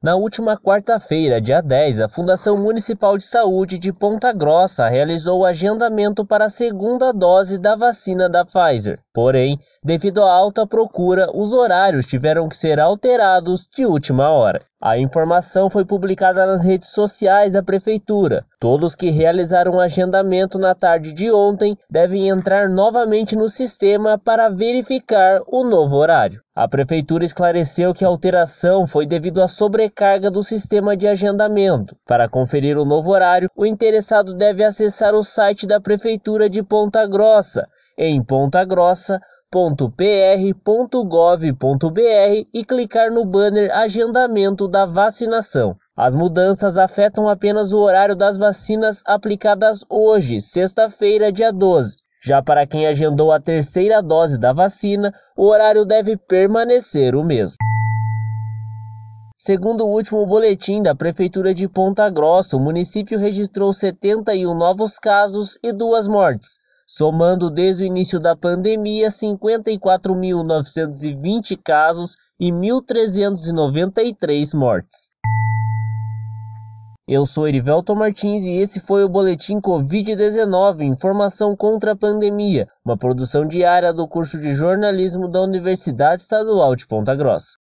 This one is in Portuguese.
Na última quarta-feira, dia 10, a Fundação Municipal de Saúde de Ponta Grossa realizou o agendamento para a segunda dose da vacina da Pfizer. Porém, devido à alta procura, os horários tiveram que ser alterados de última hora. A informação foi publicada nas redes sociais da Prefeitura. Todos que realizaram o agendamento na tarde de ontem devem entrar novamente no sistema para verificar o novo horário. A Prefeitura esclareceu que a alteração foi devido à sobrecarga do sistema de agendamento. Para conferir o novo horário, o interessado deve acessar o site da Prefeitura de Ponta Grossa, em pontagrossa.com www.pr.gov.br e clicar no banner Agendamento da vacinação. As mudanças afetam apenas o horário das vacinas aplicadas hoje, sexta-feira, dia 12. Já para quem agendou a terceira dose da vacina, o horário deve permanecer o mesmo. Segundo o último boletim da Prefeitura de Ponta Grossa, o município registrou 71 novos casos e duas mortes somando desde o início da pandemia 54.920 casos e 1.393 mortes. Eu sou Erivelto Martins e esse foi o Boletim Covid-19 Informação contra a Pandemia, uma produção diária do curso de jornalismo da Universidade Estadual de Ponta Grossa.